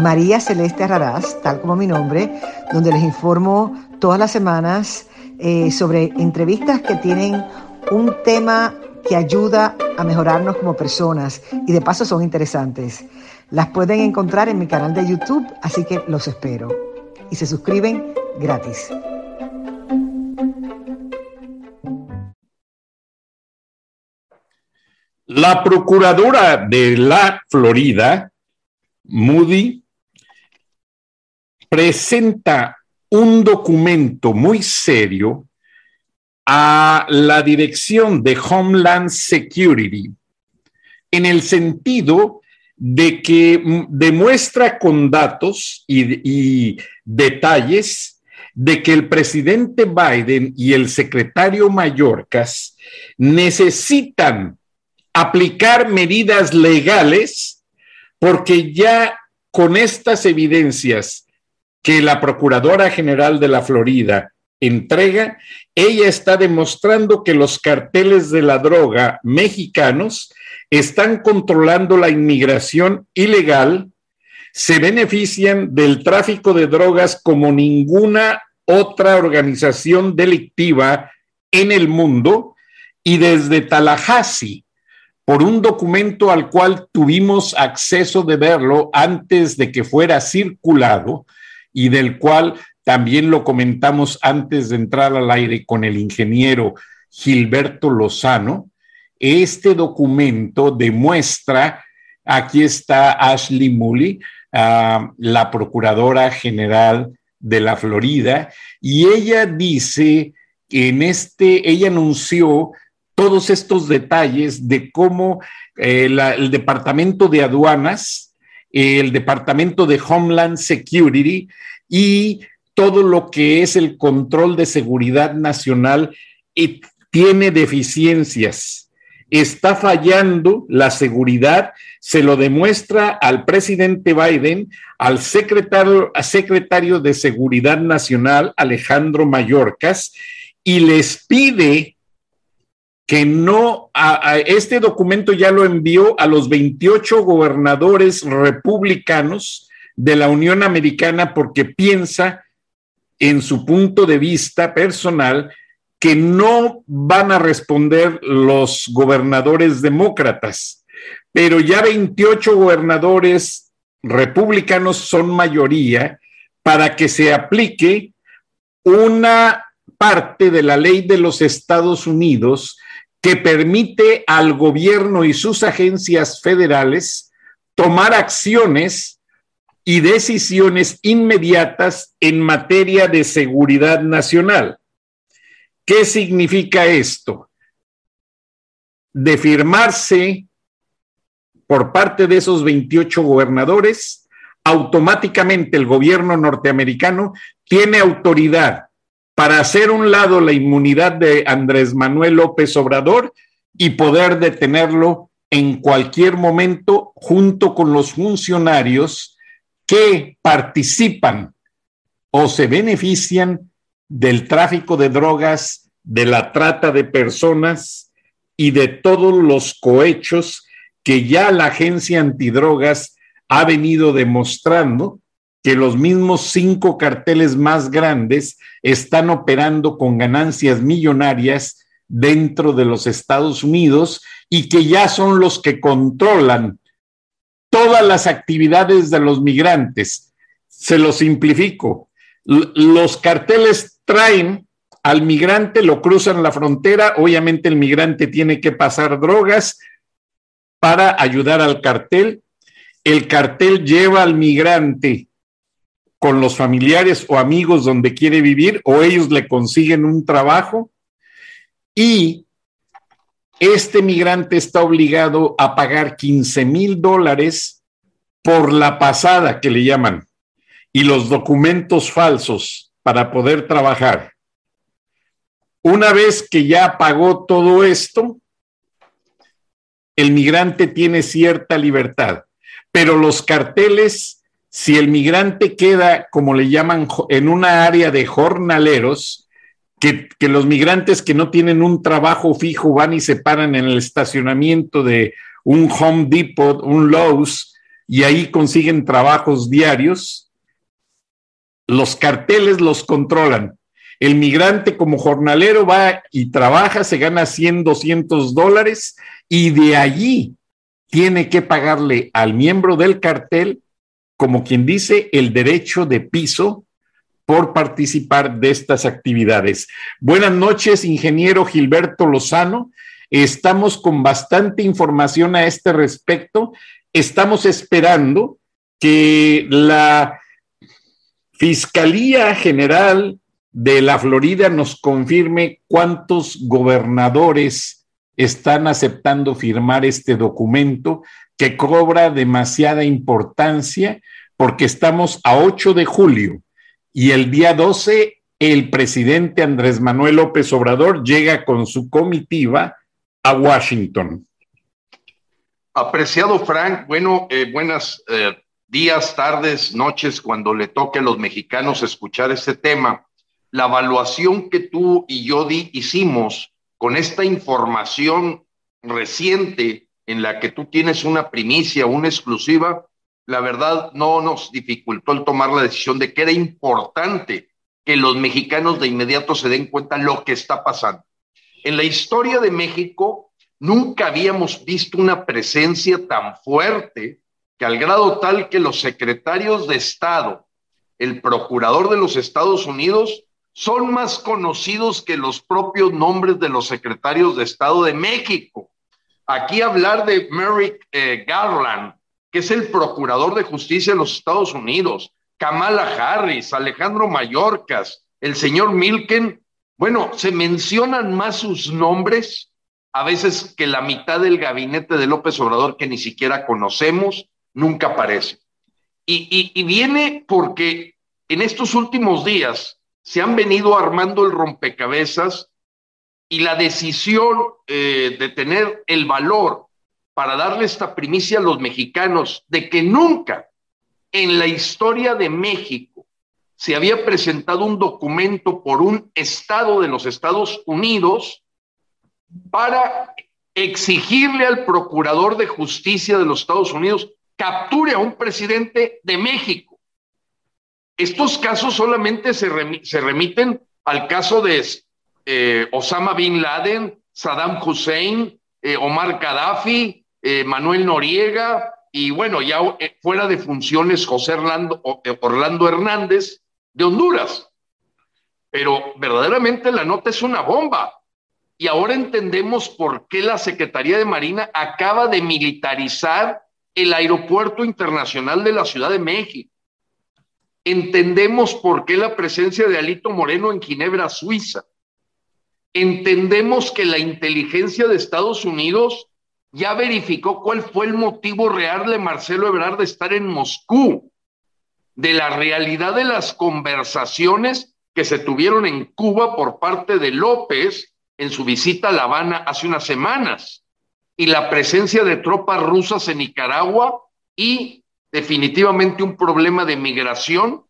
María Celeste Raraz, tal como mi nombre, donde les informo todas las semanas eh, sobre entrevistas que tienen un tema que ayuda a mejorarnos como personas y de paso son interesantes. Las pueden encontrar en mi canal de YouTube, así que los espero. Y se suscriben gratis. La procuradora de la Florida, Moody, presenta un documento muy serio a la dirección de Homeland Security en el sentido de que demuestra con datos y, detalles de que el presidente Biden y el secretario Mayorkas necesitan aplicar medidas legales porque ya con estas evidencias que la Procuradora General de la Florida entrega, ella está demostrando que los carteles de la droga mexicanos están controlando la inmigración ilegal, se benefician del tráfico de drogas como ninguna otra organización delictiva en el mundo y desde Tallahassee por un documento al cual tuvimos acceso de verlo antes de que fuera circulado y del cual también lo comentamos antes de entrar al aire con el ingeniero Gilberto Lozano. Este documento demuestra, aquí está Ashley Mully, ah, la Procuradora General de la Florida, y ella dice que en este, ella anunció todos estos detalles de cómo eh, el Departamento de Aduanas, el Departamento de Homeland Security y todo lo que es el control de seguridad nacional tiene deficiencias. Está fallando la seguridad, se lo demuestra al presidente Biden, al secretario, secretario de Seguridad Nacional, Alejandro Mayorkas, y les pide que no, a, este documento ya lo envió a los 28 gobernadores republicanos de la Unión Americana porque piensa en su punto de vista personal que no van a responder los gobernadores demócratas, pero ya 28 gobernadores republicanos son mayoría para que se aplique una parte de la ley de los Estados Unidos que permite al gobierno y sus agencias federales tomar acciones y decisiones inmediatas en materia de seguridad nacional. ¿Qué significa esto? De firmarse por parte de esos 28 gobernadores, automáticamente el gobierno norteamericano tiene autoridad para hacer un lado la inmunidad de Andrés Manuel López Obrador y poder detenerlo en cualquier momento junto con los funcionarios que participan o se benefician del tráfico de drogas, de la trata de personas y de todos los cohechos que ya la agencia antidrogas ha venido demostrando que los mismos cinco carteles más grandes están operando con ganancias millonarias dentro de los Estados Unidos y que ya son los que controlan todas las actividades de los migrantes. Se lo simplifico. Los carteles traen al migrante, lo cruzan la frontera, obviamente el migrante tiene que pasar drogas para ayudar al cartel. El cartel lleva al migrante con los familiares o amigos donde quiere vivir o ellos le consiguen un trabajo y este migrante está obligado a pagar 15 mil dólares por la pasada que le llaman. y los documentos falsos para poder trabajar. Una vez que ya pagó todo esto, el migrante tiene cierta libertad, pero los carteles, si el migrante queda, como le llaman, en una área de jornaleros, que, los migrantes que no tienen un trabajo fijo van y se paran en el estacionamiento de un Home Depot, un Lowe's, y ahí consiguen trabajos diarios, los carteles los controlan. El migrante como jornalero va y trabaja, se gana 100, 200 dólares y de allí tiene que pagarle al miembro del cartel, como quien dice, el derecho de piso por participar de estas actividades. Buenas noches, ingeniero Gilberto Lozano. Estamos con bastante información a este respecto. Estamos esperando que la Fiscalía General de la Florida nos confirme cuántos gobernadores están aceptando firmar este documento que cobra demasiada importancia porque estamos a 8 de julio y el día 12 el presidente Andrés Manuel López Obrador llega con su comitiva a Washington. Apreciado Frank, bueno, eh, buenas eh, días, tardes, noches, cuando le toque a los mexicanos escuchar este tema. La evaluación que tú y yo di, hicimos con esta información reciente en la que tú tienes una primicia, una exclusiva, la verdad no nos dificultó el tomar la decisión de que era importante que los mexicanos de inmediato se den cuenta lo que está pasando. En la historia de México nunca habíamos visto una presencia tan fuerte que al grado tal que los secretarios de Estado, el procurador de los Estados Unidos, son más conocidos que los propios nombres de los secretarios de Estado de México. Aquí hablar de Merrick eh, Garland, que es el procurador de justicia de los Estados Unidos, Kamala Harris, Alejandro Mayorkas, el señor Milken, bueno, se mencionan más sus nombres a veces que la mitad del gabinete de López Obrador que ni siquiera conocemos, nunca aparece. Y, viene porque en estos últimos días se han venido armando el rompecabezas y la decisión eh, de tener el valor para darle esta primicia a los mexicanos de que nunca en la historia de México se había presentado un documento por un Estado de los Estados Unidos para exigirle al Procurador de Justicia de los Estados Unidos capture a un presidente de México. Estos casos solamente se, remiten al caso de eh, Osama Bin Laden, Saddam Hussein, eh, Omar Gaddafi, eh, Manuel Noriega y bueno, ya fuera de funciones José Orlando, Orlando Hernández de Honduras. Pero verdaderamente la nota es una bomba. Y ahora entendemos por qué la Secretaría de Marina acaba de militarizar el Aeropuerto Internacional de la Ciudad de México Entendemos por qué la presencia de Alito Moreno en Ginebra, Suiza. Entendemos que la inteligencia de Estados Unidos ya verificó cuál fue el motivo real de Marcelo Ebrard de estar en Moscú, de la realidad de las conversaciones que se tuvieron en Cuba por parte de López en su visita a La Habana hace unas semanas, y la presencia de tropas rusas en Nicaragua y definitivamente un problema de migración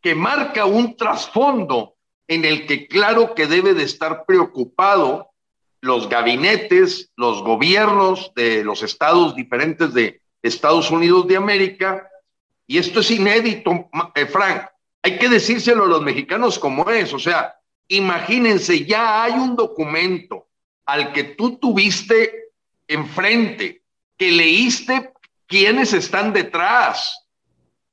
que marca un trasfondo en el que claro que debe de estar preocupado los gabinetes, los gobiernos de los estados diferentes de Estados Unidos de América. Y esto es inédito, eh, Frank. Hay que decírselo a los mexicanos como es. O sea, imagínense, ya hay un documento al que tú tuviste enfrente, que leíste quiénes están detrás,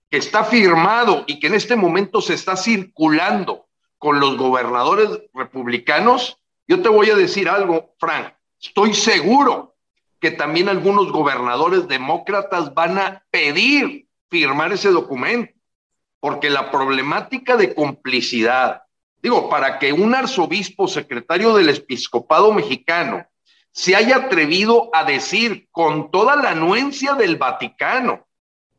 que está firmado y que en este momento se está circulando con los gobernadores republicanos, yo te voy a decir algo, Frank, estoy seguro que también algunos gobernadores demócratas van a pedir firmar ese documento, porque la problemática de complicidad, digo, para que un arzobispo secretario del episcopado mexicano se haya atrevido a decir con toda la anuencia del Vaticano,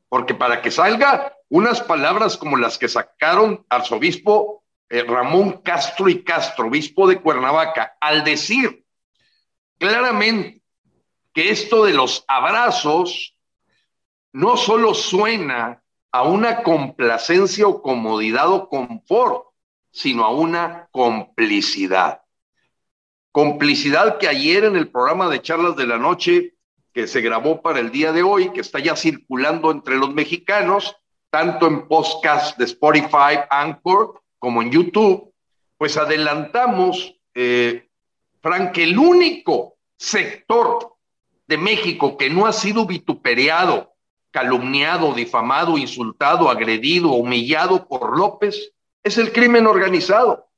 porque para que salga unas palabras como las que sacaron arzobispo eh, Ramón Castro y Castro, obispo de Cuernavaca, al decir claramente que esto de los abrazos no solo suena a una complacencia o comodidad o confort, sino a una complicidad. Complicidad que ayer en el programa de charlas de la noche que se grabó para el día de hoy, que está ya circulando entre los mexicanos, tanto en podcast de Spotify, Anchor, como en YouTube, pues adelantamos, eh, Frank, el único sector de México que no ha sido vituperiado, calumniado, difamado, insultado, agredido, humillado por López, es el crimen organizado.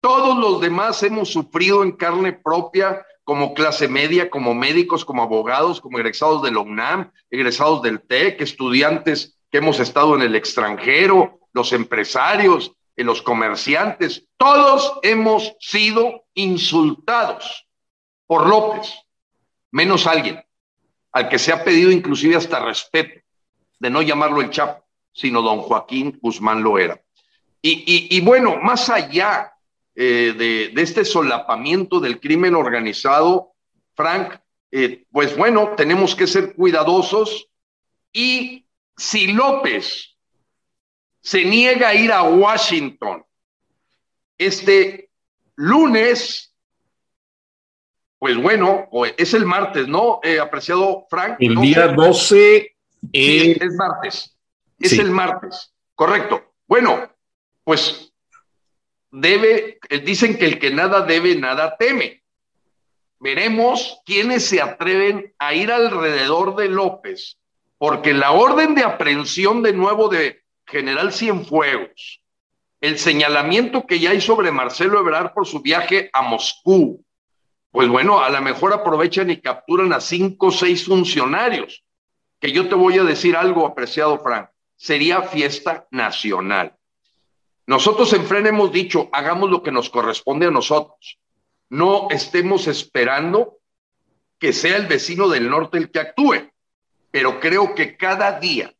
Todos los demás hemos sufrido en carne propia como clase media, como médicos, como abogados, como egresados de la UNAM, egresados del TEC, estudiantes que hemos estado en el extranjero, los empresarios, los comerciantes, todos hemos sido insultados por López, menos alguien, al que se ha pedido inclusive hasta respeto, de no llamarlo el Chapo, sino don Joaquín Guzmán lo Y, bueno, más allá eh, de, este solapamiento del crimen organizado, Frank, eh, pues bueno, tenemos que ser cuidadosos y si López se niega a ir a Washington este lunes, pues bueno, es el martes, ¿no? Eh, apreciado Frank. El día 12 es martes. Es el martes, correcto. Bueno, pues debe, eh, dicen que el que nada debe, nada teme. Veremos quiénes se atreven a ir alrededor de López, porque la orden de aprehensión de nuevo de general Cienfuegos, el señalamiento que ya hay sobre Marcelo Ebrard por su viaje a Moscú, pues bueno, a lo mejor aprovechan y capturan a cinco o seis funcionarios, que yo te voy a decir algo, apreciado Frank, sería fiesta nacional. Nosotros en FREN hemos dicho, hagamos lo que nos corresponde a nosotros. No estemos esperando que sea el vecino del norte el que actúe, pero creo que cada día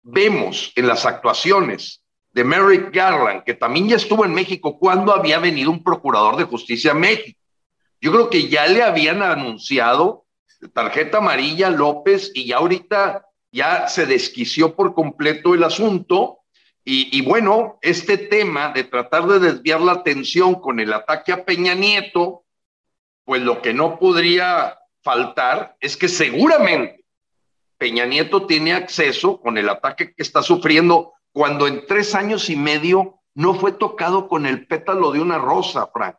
vemos en las actuaciones de Merrick Garland, que también ya estuvo en México cuando había venido un procurador de justicia a México. Yo creo que ya le habían anunciado tarjeta amarilla López y ya ahorita ya se desquició por completo el asunto. Y, bueno, este tema de tratar de desviar la atención con el ataque a Peña Nieto, pues lo que no podría faltar es que seguramente Peña Nieto tiene acceso con el ataque que está sufriendo cuando en tres años y medio no fue tocado con el pétalo de una rosa, Frank.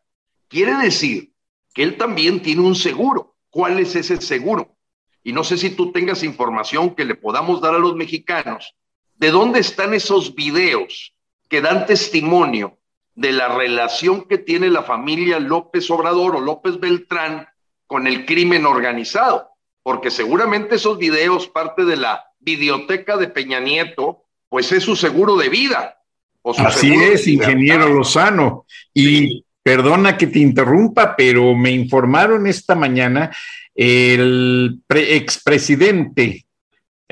Quiere decir que él también tiene un seguro. ¿Cuál es ese seguro? Y no sé si tú tengas información que le podamos dar a los mexicanos. ¿De dónde están esos videos que dan testimonio de la relación que tiene la familia López Obrador o López Beltrán con el crimen organizado? porque seguramente esos videos, parte de la videoteca de Peña Nieto, pues es su seguro de vida. Así es, ingeniero Lozano. Y perdona que te interrumpa, pero me informaron esta mañana el expresidente.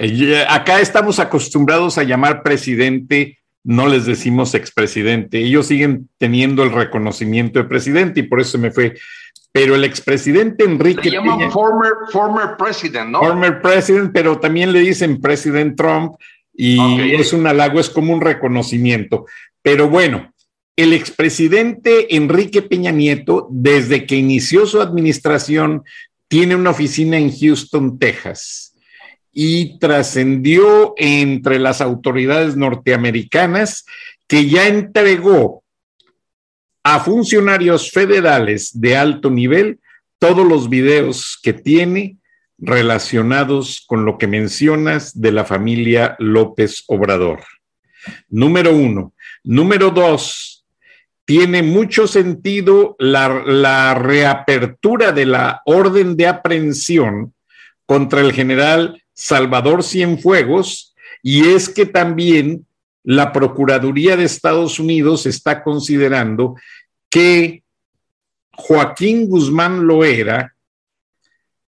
Eh, acá estamos acostumbrados a llamar presidente, no les decimos expresidente. Ellos siguen teniendo el reconocimiento de presidente y por eso me fue pero el expresidente Enrique. Se llama former, former president, ¿no? Former president, pero también le dicen president Trump y es un halago, es como un reconocimiento. Pero bueno, el expresidente Enrique Peña Nieto, desde que inició su administración, tiene una oficina en Houston, Texas, y trascendió entre las autoridades norteamericanas que ya entregó a funcionarios federales de alto nivel todos los videos que tiene relacionados con lo que mencionas de la familia López Obrador. Número uno. Número dos, tiene mucho sentido la, la, reapertura de la orden de aprehensión contra el general Salvador Cienfuegos, y es que también la Procuraduría de Estados Unidos está considerando que Joaquín Guzmán Loera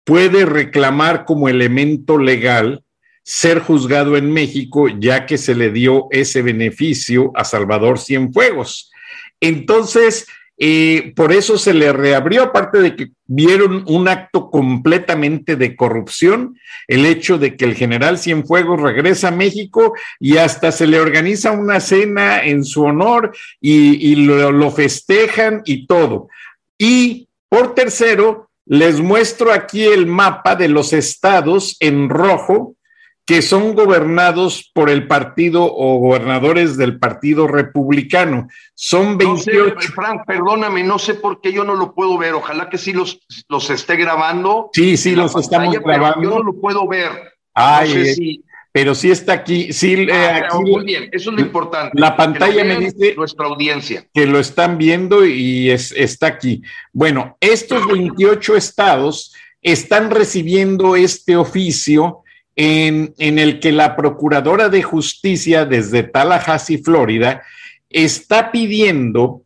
puede reclamar como elemento legal ser juzgado en México, ya que se le dio ese beneficio a Salvador Cienfuegos. Entonces, eh, por eso se le reabrió, aparte de que vieron un acto completamente de corrupción, el hecho de que el general Cienfuegos regresa a México y hasta se le organiza una cena en su honor y, lo, lo festejan y todo. Y por tercero, les muestro aquí el mapa de los estados en rojo que son gobernados por el partido o gobernadores del partido republicano. Son 28. Frank, perdóname, no sé por qué yo no lo puedo ver. Ojalá que sí los, los esté grabando. Sí, sí, los estamos grabando. Yo no lo puedo ver. Ay, pero sí está aquí. Sí, eh, ah, muy bien, eso es lo importante. La pantalla me dice nuestra audiencia que lo están viendo y es, está aquí. Bueno, estos 28 estados están recibiendo este oficio en, el que la Procuradora de Justicia desde Tallahassee, Florida, está pidiendo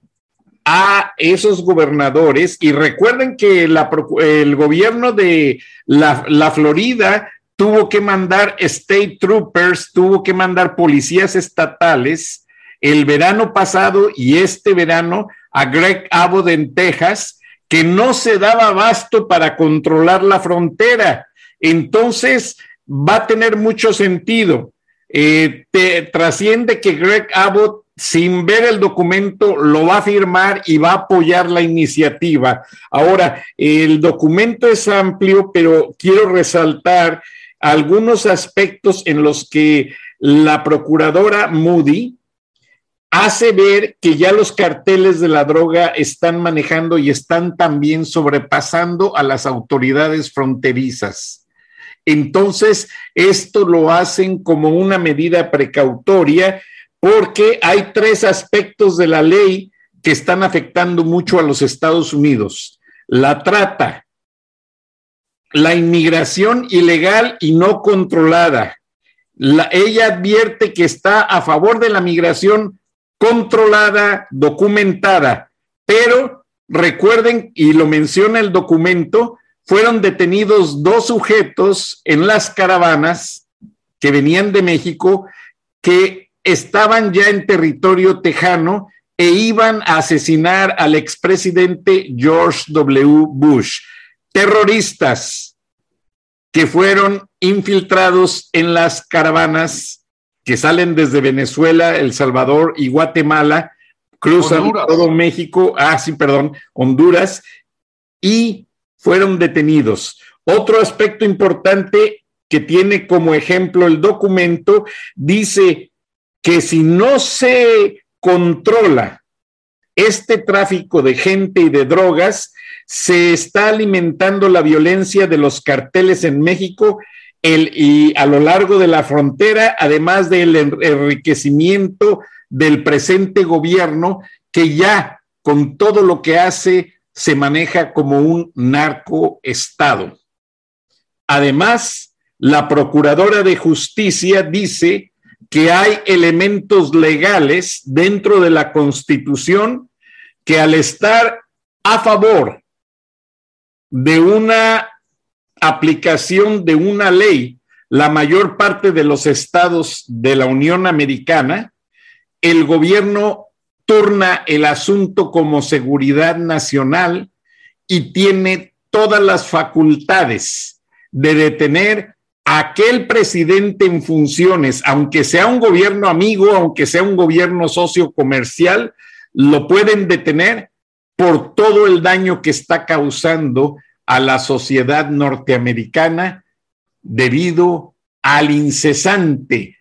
a esos gobernadores, y recuerden que el gobierno de la, la, Florida tuvo que mandar state troopers, tuvo que mandar policías estatales el verano pasado y este verano a Greg Abbott en Texas, que no se daba abasto para controlar la frontera. Entonces, va a tener mucho sentido. Eh, te, trasciende que Greg Abbott, sin ver el documento, lo va a firmar y va a apoyar la iniciativa. Ahora, el documento es amplio, pero quiero resaltar algunos aspectos en los que la procuradora Moody hace ver que ya los carteles de la droga están manejando y están también sobrepasando a las autoridades fronterizas. Entonces, esto lo hacen como una medida precautoria porque hay tres aspectos de la ley que están afectando mucho a los Estados Unidos. La trata, la inmigración ilegal y no controlada. ella advierte que está a favor de la migración controlada, documentada, pero recuerden, y lo menciona el documento, fueron detenidos dos sujetos en las caravanas que venían de México, que estaban ya en territorio tejano e iban a asesinar al expresidente George W. Bush. Terroristas que fueron infiltrados en las caravanas que salen desde Venezuela, El Salvador y Guatemala, cruzan todo México, ah, sí, perdón, Honduras, y fueron detenidos. Otro aspecto importante que tiene como ejemplo el documento dice que si no se controla este tráfico de gente y de drogas, se está alimentando la violencia de los carteles en México el, y a lo largo de la frontera, además del enriquecimiento del presente gobierno que ya con todo lo que hace se maneja como un narcoestado. Además, la Procuradora de Justicia dice que hay elementos legales dentro de la Constitución que al estar a favor de una aplicación de una ley, la mayor parte de los estados de la Unión Americana, el gobierno turna el asunto como seguridad nacional y tiene todas las facultades de detener a aquel presidente en funciones, aunque sea un gobierno amigo, aunque sea un gobierno socio comercial, lo pueden detener por todo el daño que está causando a la sociedad norteamericana debido al incesante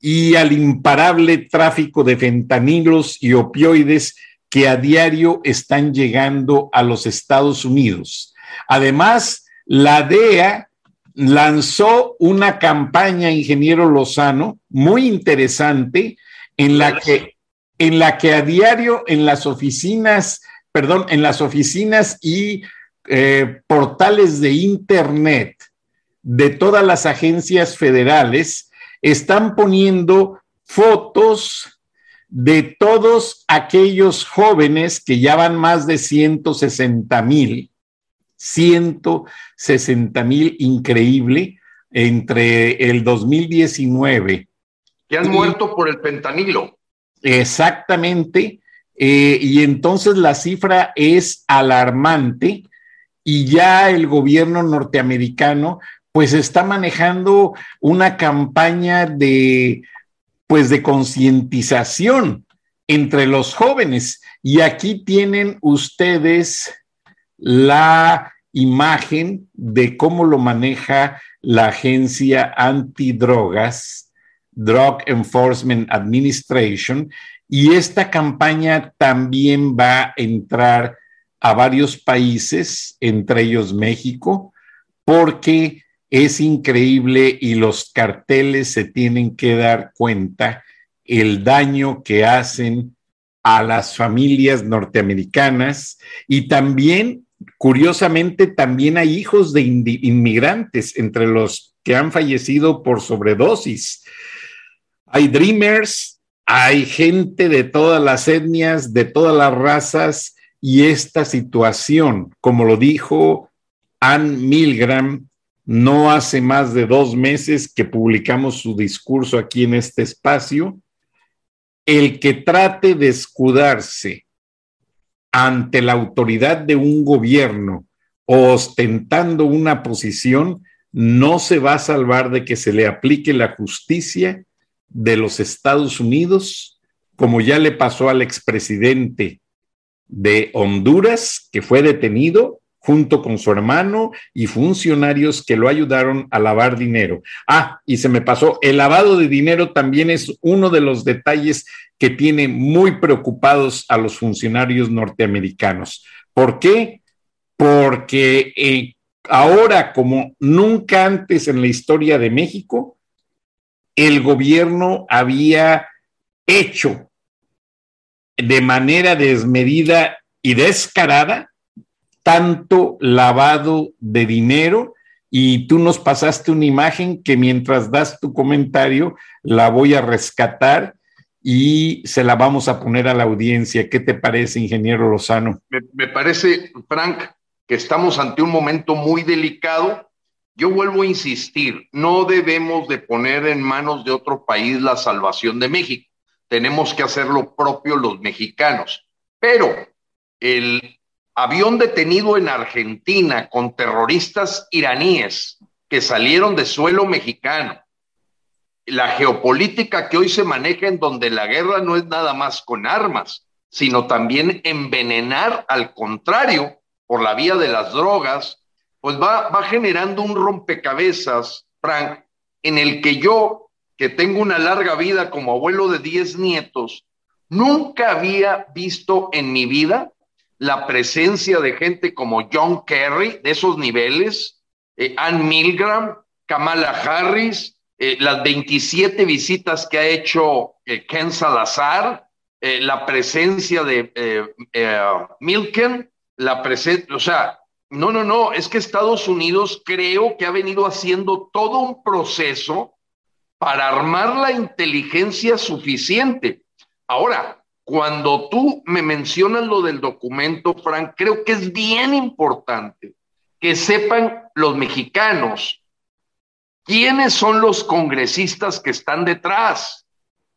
y al imparable tráfico de fentanilos y opioides que a diario están llegando a los Estados Unidos. Además, la DEA lanzó una campaña, ingeniero Lozano, muy interesante, en la que, en la que a diario en las oficinas, perdón, en las oficinas y eh, portales de Internet de todas las agencias federales, están poniendo fotos de todos aquellos jóvenes que ya van más de 160 mil, 160 mil, increíble, entre el 2019. Que han muerto por el pentanilo. Exactamente. Eh, y entonces la cifra es alarmante y ya el gobierno norteamericano pues está manejando una campaña de pues de concientización entre los jóvenes. Y aquí tienen ustedes la imagen de cómo lo maneja la agencia antidrogas, Drug Enforcement Administration, y esta campaña también va a entrar a varios países, entre ellos México, porque es increíble y los carteles se tienen que dar cuenta el daño que hacen a las familias norteamericanas y también, curiosamente, también hay hijos de inmigrantes entre los que han fallecido por sobredosis. Hay dreamers, hay gente de todas las etnias, de todas las razas y esta situación, como lo dijo Ann Milgram, no hace más de dos meses que publicamos su discurso aquí en este espacio, el que trate de escudarse ante la autoridad de un gobierno ostentando una posición, no se va a salvar de que se le aplique la justicia de los Estados Unidos, como ya le pasó al expresidente de Honduras, que fue detenido junto con su hermano y funcionarios que lo ayudaron a lavar dinero. Ah, y se me pasó, el lavado de dinero también es uno de los detalles que tiene muy preocupados a los funcionarios norteamericanos. ¿Por qué? Porque eh, ahora, como nunca antes en la historia de México, el gobierno había hecho de manera desmedida y descarada tanto lavado de dinero y tú nos pasaste una imagen que mientras das tu comentario la voy a rescatar y se la vamos a poner a la audiencia. ¿Qué te parece, ingeniero Lozano? Me, parece, Frank, que estamos ante un momento muy delicado. Yo vuelvo a insistir, no debemos de poner en manos de otro país la salvación de México. Tenemos que hacer lo propio los mexicanos. Pero el avión detenido en Argentina con terroristas iraníes que salieron de suelo mexicano, la geopolítica que hoy se maneja en donde la guerra no es nada más con armas, sino también envenenar al contrario por la vía de las drogas, pues va, va generando un rompecabezas, Frank, en el que yo, que tengo una larga vida como abuelo de 10 nietos, nunca había visto en mi vida la presencia de gente como John Kerry, de esos niveles, eh, Ann Milgram, Kamala Harris, eh, las 27 visitas que ha hecho eh, Ken Salazar, la presencia de Milken, la presencia, o sea, no, no, no, es que Estados Unidos creo que ha venido haciendo todo un proceso para armar la inteligencia suficiente. Ahora, cuando tú me mencionas lo del documento, Frank, creo que es bien importante que sepan los mexicanos quiénes son los congresistas que están detrás,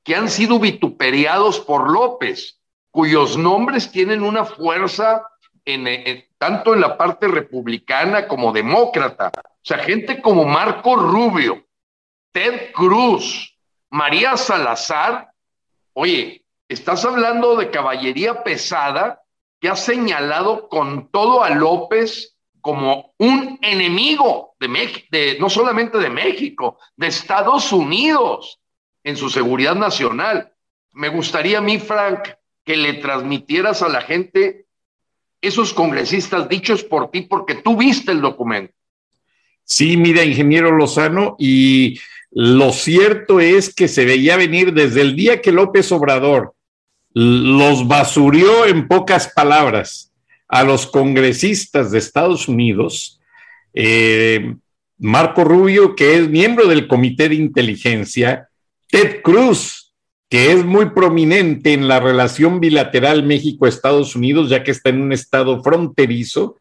que han sido vituperiados por López, cuyos nombres tienen una fuerza en, tanto en la parte republicana como demócrata. O sea, gente como Marco Rubio, Ted Cruz, María Salazar, oye, Estás hablando de caballería pesada que ha señalado con todo a López como un enemigo de, México, no solamente de México, de Estados Unidos en su seguridad nacional. Me gustaría a mí, Frank, que le transmitieras a la gente esos congresistas dichos por ti, porque tú viste el documento. Sí, mira, ingeniero Lozano, y lo cierto es que se veía venir desde el día que López Obrador los basurió en pocas palabras a los congresistas de Estados Unidos, eh, Marco Rubio, que es miembro del Comité de Inteligencia, Ted Cruz, que es muy prominente en la relación bilateral México-Estados Unidos, ya que está en un estado fronterizo,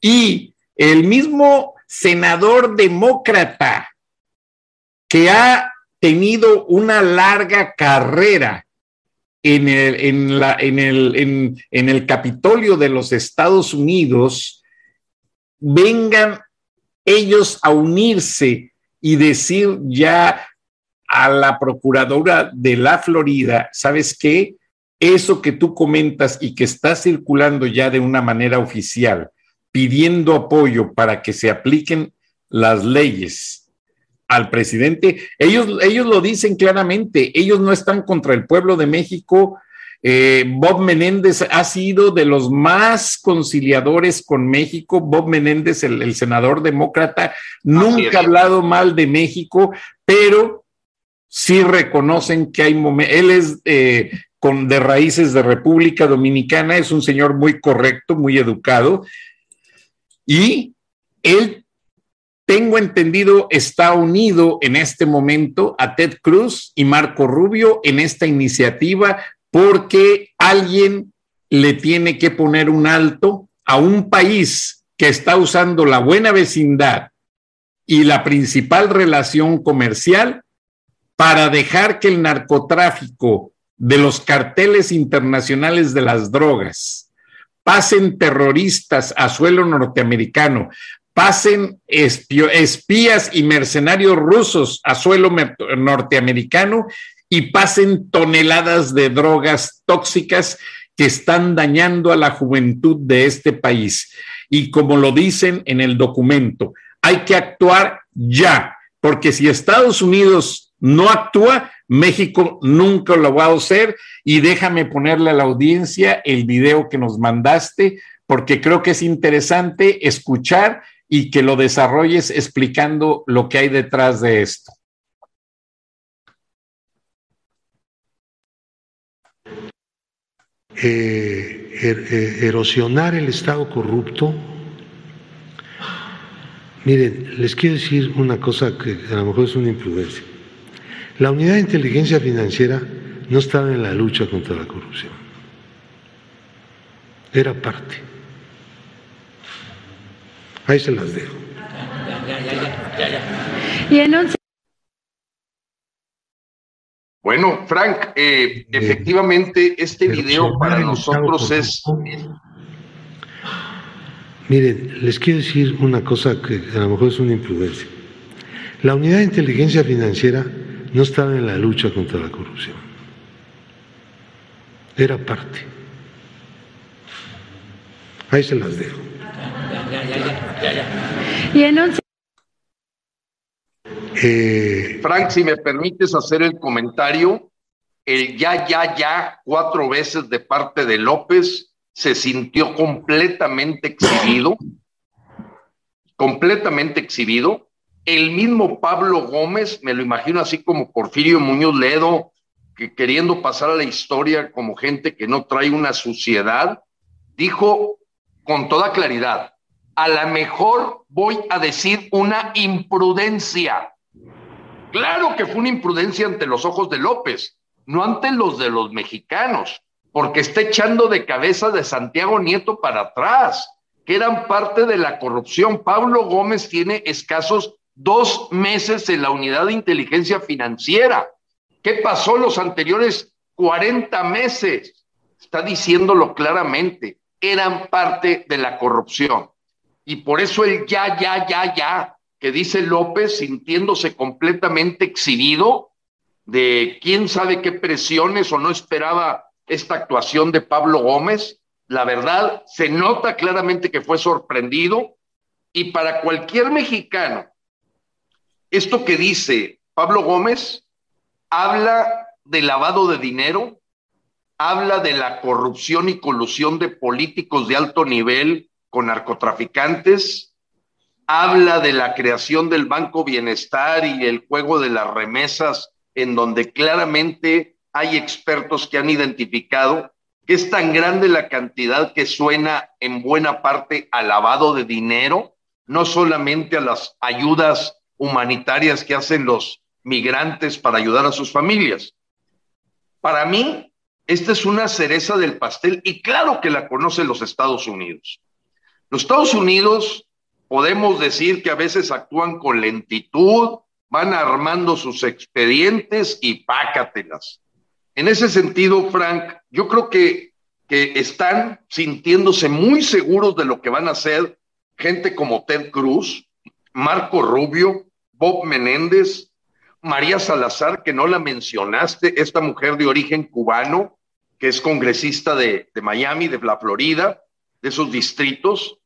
y el mismo senador demócrata que ha tenido una larga carrera en el, en la, en el, en, el Capitolio de los Estados Unidos, vengan ellos a unirse y decir ya a la procuradora de la Florida, ¿sabes qué? Eso que tú comentas y que está circulando ya de una manera oficial, pidiendo apoyo para que se apliquen las leyes al presidente, ellos, ellos lo dicen claramente, ellos no están contra el pueblo de México. Eh, Bob Menéndez ha sido de los más conciliadores con México. Bob Menéndez, el, senador demócrata, nunca ha hablado mal de México, pero sí reconocen que hay momentos. Él es eh, con, de raíces de República Dominicana, es un señor muy correcto, muy educado, y él tengo entendido, está unido en este momento a Ted Cruz y Marco Rubio en esta iniciativa porque alguien le tiene que poner un alto a un país que está usando la buena vecindad y la principal relación comercial para dejar que el narcotráfico de los carteles internacionales de las drogas pasen terroristas a suelo norteamericano, pasen espías y mercenarios rusos a suelo norteamericano y pasen toneladas de drogas tóxicas que están dañando a la juventud de este país. Y como lo dicen en el documento, hay que actuar ya, porque si Estados Unidos no actúa, México nunca lo va a hacer. Y déjame ponerle a la audiencia el video que nos mandaste, porque creo que es interesante escuchar y que lo desarrolles explicando lo que hay detrás de esto. Eh, er, eh, erosionar el Estado corrupto. Miren, les quiero decir una cosa que a lo mejor es una imprudencia. La unidad de inteligencia financiera no estaba en la lucha contra la corrupción. Era parte. Ahí se las dejo. Bueno, Frank, eh, efectivamente este video para nosotros es... Miren, les quiero decir una cosa que a lo mejor es una imprudencia. La unidad de inteligencia financiera no estaba en la lucha contra la corrupción. Era parte. Ahí se las dejo. Eh, Frank, si me permites hacer el comentario, el ya, ya, ya, cuatro veces de parte de López se sintió completamente exhibido, completamente exhibido. El mismo Pablo Gómez, me lo imagino así como Porfirio Muñoz Ledo, que queriendo pasar a la historia como gente que no trae una suciedad, dijo con toda claridad, a lo mejor voy a decir una imprudencia. Claro que fue una imprudencia ante los ojos de López, no ante los de los mexicanos, porque está echando de cabeza de Santiago Nieto para atrás, que eran parte de la corrupción. Pablo Gómez tiene escasos dos meses en la unidad de inteligencia financiera. ¿Qué pasó los anteriores 40 meses? Está diciéndolo claramente, eran parte de la corrupción. Y por eso el ya, ya, ya, ya, que dice López, sintiéndose completamente exhibido de quién sabe qué presiones o no esperaba esta actuación de Pablo Gómez. La verdad, se nota claramente que fue sorprendido y para cualquier mexicano, esto que dice Pablo Gómez habla de lavado de dinero, habla de la corrupción y colusión de políticos de alto nivel con narcotraficantes, habla de la creación del Banco Bienestar y el juego de las remesas, en donde claramente hay expertos que han identificado que es tan grande la cantidad que suena en buena parte a lavado de dinero, no solamente a las ayudas humanitarias que hacen los migrantes para ayudar a sus familias. Para mí, esta es una cereza del pastel y claro que la conocen los Estados Unidos. Los Estados Unidos podemos decir que a veces actúan con lentitud, van armando sus expedientes y pácatelas. En ese sentido, Frank, yo creo que, que están sintiéndose muy seguros de lo que van a hacer gente como Ted Cruz, Marco Rubio, Bob Menéndez, María Salazar, que no la mencionaste, esta mujer de origen cubano, que es congresista de, Miami, de la Florida, de esos distritos.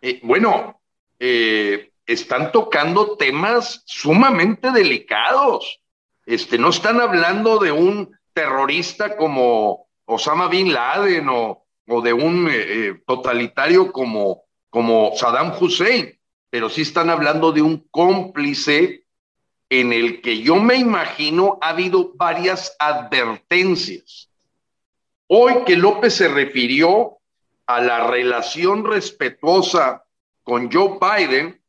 Eh, bueno, eh, están tocando temas sumamente delicados. Este, no están hablando de un terrorista como Osama Bin Laden o, de un eh, totalitario como, como Saddam Hussein, pero sí están hablando de un cómplice en el que yo me imagino ha habido varias advertencias. Hoy que López se refirió a la relación respetuosa con Joe Biden,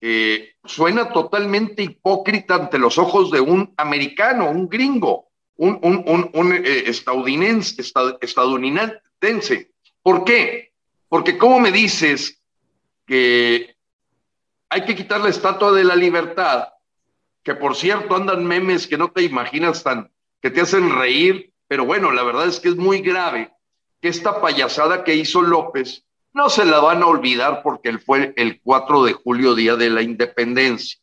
eh, suena totalmente hipócrita ante los ojos de un americano, un gringo, un, eh, estadounidense, estadounidense. ¿Por qué? Porque ¿cómo me dices que hay que quitar la estatua de la libertad que por cierto andan memes que no te imaginas tan, que te hacen reír, pero bueno, la verdad es que es muy grave que esta payasada que hizo López no se la van a olvidar porque él fue el 4 de julio, día de la independencia.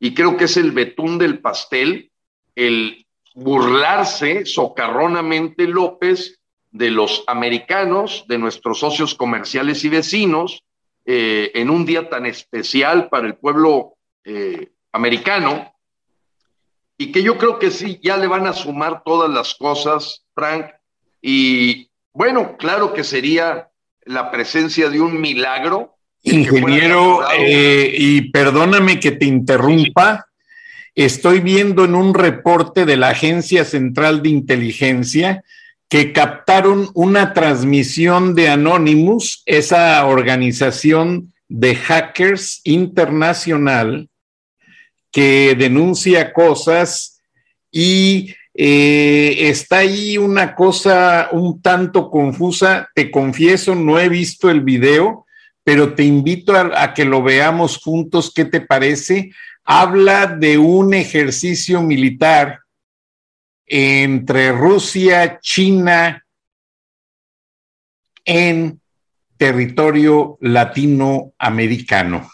Y creo que es el betún del pastel, el burlarse socarronamente López de los americanos, de nuestros socios comerciales y vecinos, eh, en un día tan especial para el pueblo eh, americano, y que yo creo que sí, ya le van a sumar todas las cosas, Frank, y bueno, claro que sería la presencia de un milagro. Ingeniero, eh, y perdóname que te interrumpa, estoy viendo en un reporte de la Agencia Central de Inteligencia que captaron una transmisión de Anonymous, esa organización de hackers internacional, que denuncia cosas y eh, está ahí una cosa un tanto confusa. Te confieso, no he visto el video, pero te invito a, a, que lo veamos juntos. ¿Qué te parece? Habla de un ejercicio militar entre Rusia, China, en territorio latinoamericano.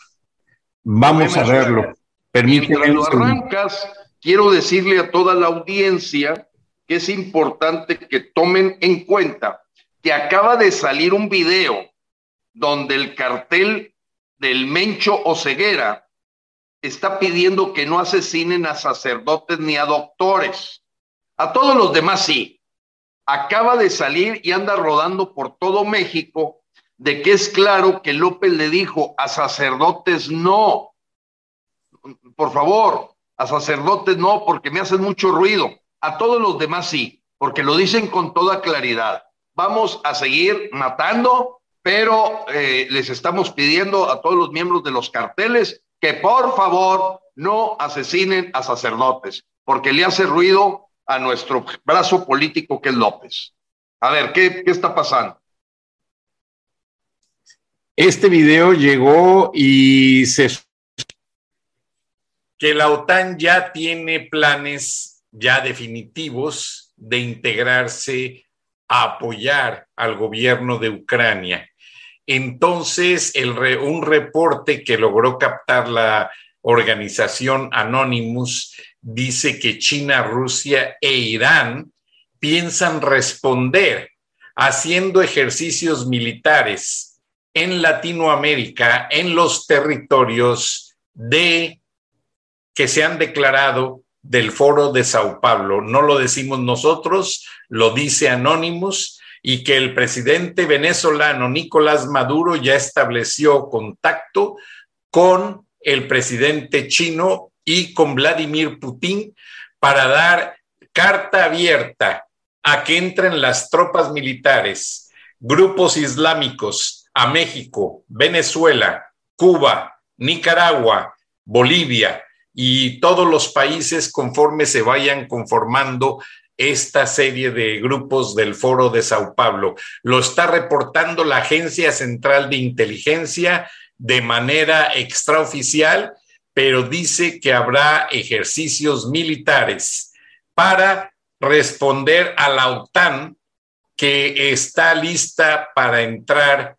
Vamos a verlo. Mientras lo arrancas, quiero decirle a toda la audiencia que es importante que tomen en cuenta que acaba de salir un video donde el cartel del Mencho Oceguera está pidiendo que no asesinen a sacerdotes ni a doctores. A todos los demás sí. Acaba de salir y anda rodando por todo México de que es claro que López le dijo a sacerdotes no, por favor, a sacerdotes no, porque me hacen mucho ruido. A todos los demás sí, porque lo dicen con toda claridad. Vamos a seguir matando, pero eh, les estamos pidiendo a todos los miembros de los carteles que por favor no asesinen a sacerdotes, porque le hace ruido a nuestro brazo político que es López. A ver, ¿qué, qué está pasando? Este video llegó y se que la OTAN ya tiene planes ya definitivos de integrarse a apoyar al gobierno de Ucrania. Entonces, un reporte que logró captar la organización Anonymous dice que China, Rusia e Irán piensan responder haciendo ejercicios militares en Latinoamérica, en los territorios de que se han declarado del foro de Sao Paulo. No lo decimos nosotros, lo dice Anonymous y que el presidente venezolano Nicolás Maduro ya estableció contacto con el presidente chino y con Vladimir Putin para dar carta abierta a que entren las tropas militares, grupos islámicos a México, Venezuela, Cuba, Nicaragua, Bolivia, y todos los países conforme se vayan conformando esta serie de grupos del Foro de Sao Paulo. Lo está reportando la Agencia Central de Inteligencia de manera extraoficial, pero dice que habrá ejercicios militares para responder a la OTAN que está lista para entrar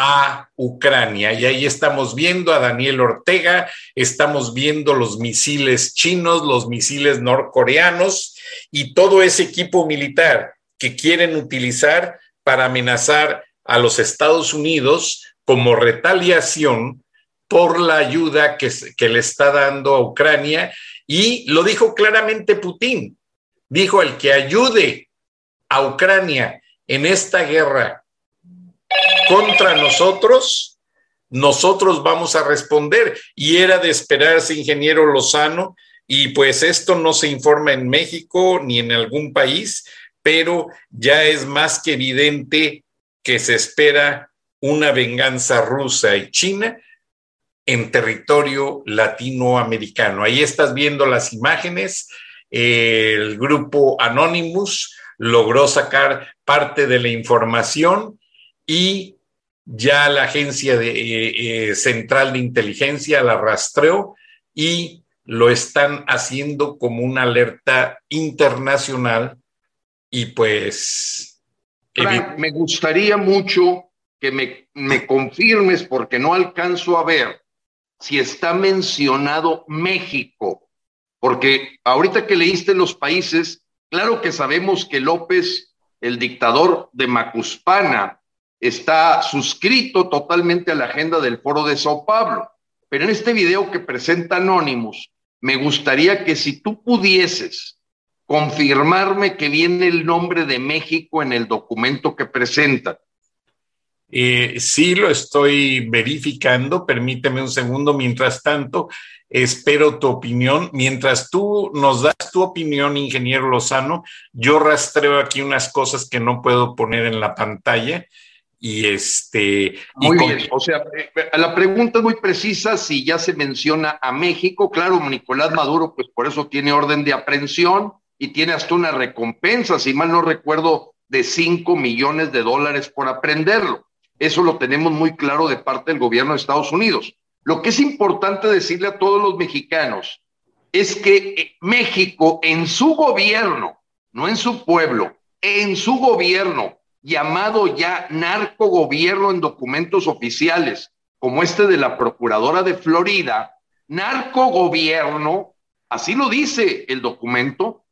a Ucrania. Y ahí estamos viendo a Daniel Ortega, estamos viendo los misiles chinos, los misiles norcoreanos y todo ese equipo militar que quieren utilizar para amenazar a los Estados Unidos como retaliación por la ayuda que, le está dando a Ucrania. Y lo dijo claramente Putin. Dijo, el que ayude a Ucrania en esta guerra contra nosotros, nosotros vamos a responder. Y era de esperarse, ingeniero Lozano, y pues esto no se informa en México ni en algún país, pero ya es más que evidente que se espera una venganza rusa y china en territorio latinoamericano. Ahí estás viendo las imágenes. El grupo Anonymous logró sacar parte de la información y ya la agencia de, eh, eh, central de inteligencia la rastreó y lo están haciendo como una alerta internacional y pues... me gustaría mucho que me, me confirmes porque no alcanzo a ver si está mencionado México, porque ahorita que leíste los países, claro que sabemos que López, el dictador de Macuspana, está suscrito totalmente a la agenda del Foro de Sao Paulo, pero en este video que presenta Anonymous, me gustaría que si tú pudieses confirmarme que viene el nombre de México en el documento que presenta, eh, sí, lo estoy verificando. Permíteme un segundo. Mientras tanto, espero tu opinión. Mientras tú nos das tu opinión, ingeniero Lozano, yo rastreo aquí unas cosas que no puedo poner en la pantalla. Y este. Muy bien. O sea, eh, la pregunta es muy precisa si ya se menciona a México. Claro, Nicolás Maduro, pues por eso tiene orden de aprehensión y tiene hasta una recompensa, si mal no recuerdo, de 5 millones de dólares por aprenderlo. Eso lo tenemos muy claro de parte del gobierno de Estados Unidos. Lo que es importante decirle a todos los mexicanos es que eh, México en su gobierno, no en su pueblo, en su gobierno, llamado ya narcogobierno en documentos oficiales, como este de la Procuradora de Florida, narcogobierno, así lo dice el documento,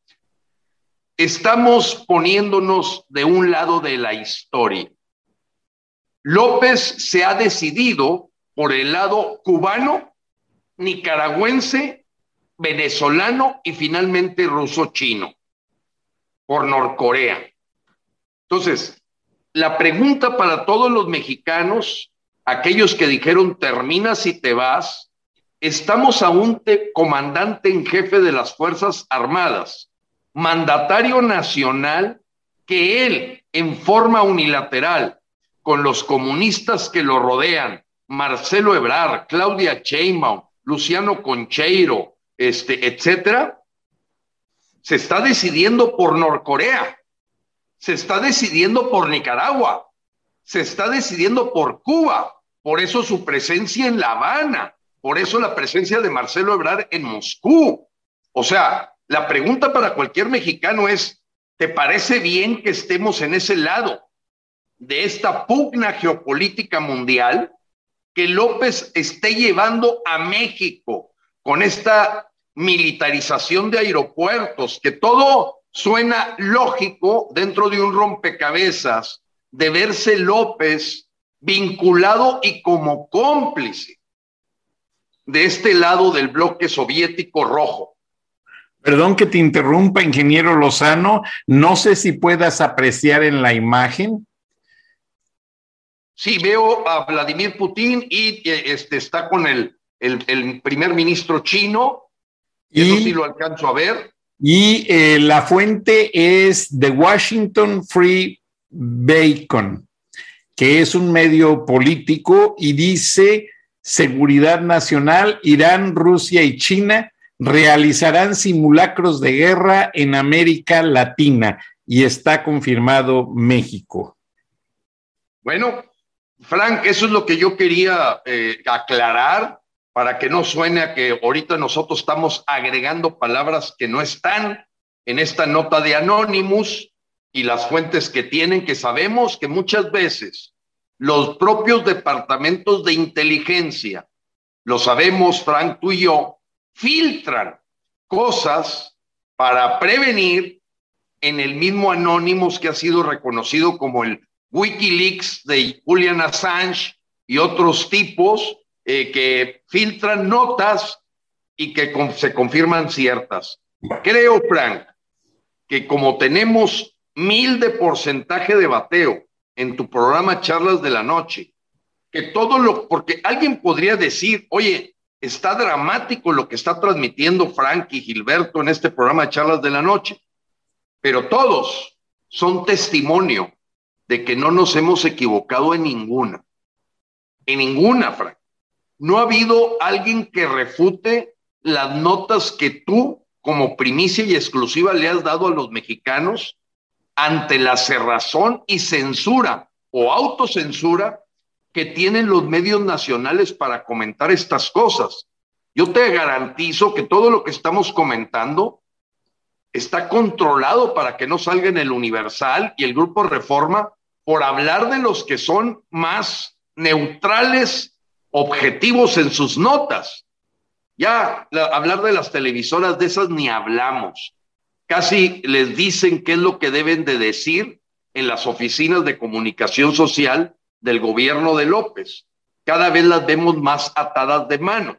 estamos poniéndonos de un lado de la historia. López se ha decidido por el lado cubano, nicaragüense, venezolano y finalmente ruso-chino, por Norcorea. Entonces, la pregunta para todos los mexicanos, aquellos que dijeron termina si te vas, estamos a un comandante en jefe de las Fuerzas Armadas, mandatario nacional, que él, en forma unilateral, con los comunistas que lo rodean, Marcelo Ebrard, Claudia Sheinbaum, Luciano Concheiro, este, etcétera, se está decidiendo por Norcorea, se está decidiendo por Nicaragua, se está decidiendo por Cuba, por eso su presencia en La Habana, por eso la presencia de Marcelo Ebrard en Moscú. O sea, la pregunta para cualquier mexicano es, ¿te parece bien que estemos en ese lado? de esta pugna geopolítica mundial que López esté llevando a México con esta militarización de aeropuertos, que todo suena lógico dentro de un rompecabezas de verse López vinculado y como cómplice de este lado del bloque soviético rojo. Perdón que te interrumpa, ingeniero Lozano. No sé si puedas apreciar en la imagen Sí, veo a Vladimir Putin y este, está con el, el, primer ministro chino. Y, eso sí lo alcanzo a ver. Y eh, la fuente es The Washington Free Bacon, que es un medio político y dice seguridad nacional, Irán, Rusia y China realizarán simulacros de guerra en América Latina y está confirmado México. Bueno, Frank, eso es lo que yo quería eh, aclarar para que no suene a que ahorita nosotros estamos agregando palabras que no están en esta nota de Anonymous y las fuentes que tienen, que sabemos que muchas veces los propios departamentos de inteligencia, lo sabemos Frank, tú y yo, filtran cosas para prevenir en el mismo Anonymous que ha sido reconocido como el Wikileaks de Julian Assange y otros tipos eh, que filtran notas y que se confirman ciertas. Creo, Frank, que como tenemos mil de porcentaje de bateo en tu programa Charlas de la Noche, que todo lo, porque alguien podría decir, oye, está dramático lo que está transmitiendo Frank y Gilberto en este programa Charlas de la Noche, pero todos son testimonio de que no nos hemos equivocado en ninguna, en ninguna, Frank no ha habido alguien que refute las notas que tú, como primicia y exclusiva, le has dado a los mexicanos ante la cerrazón y censura o autocensura que tienen los medios nacionales para comentar estas cosas. Yo te garantizo que todo lo que estamos comentando está controlado para que no salga en el Universal y el Grupo Reforma por hablar de los que son más neutrales objetivos en sus notas. Ya hablar de las televisoras de esas ni hablamos. Casi les dicen qué es lo que deben de decir en las oficinas de comunicación social del gobierno de López. Cada vez las vemos más atadas de mano.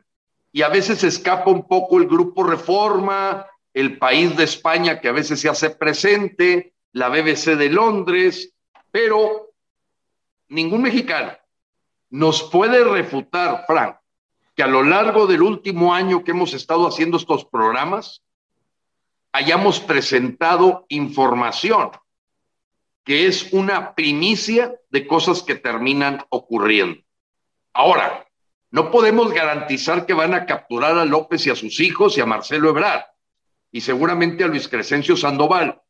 Y a veces escapa un poco el grupo Reforma, el país de España que a veces se hace presente, la BBC de Londres, pero ningún mexicano nos puede refutar, Frank, que a lo largo del último año que hemos estado haciendo estos programas, hayamos presentado información que es una primicia de cosas que terminan ocurriendo. Ahora, no podemos garantizar que van a capturar a López y a sus hijos y a Marcelo Ebrard y seguramente a Luis Crescencio Sandoval.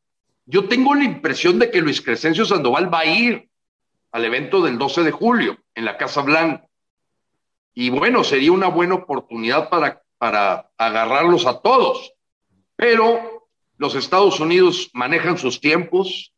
Yo tengo la impresión de que Luis Crescencio Sandoval va a ir al evento del 12 de julio en la Casa Blanca. Y bueno, sería una buena oportunidad para, para agarrarlos a todos. Pero los Estados Unidos manejan sus tiempos,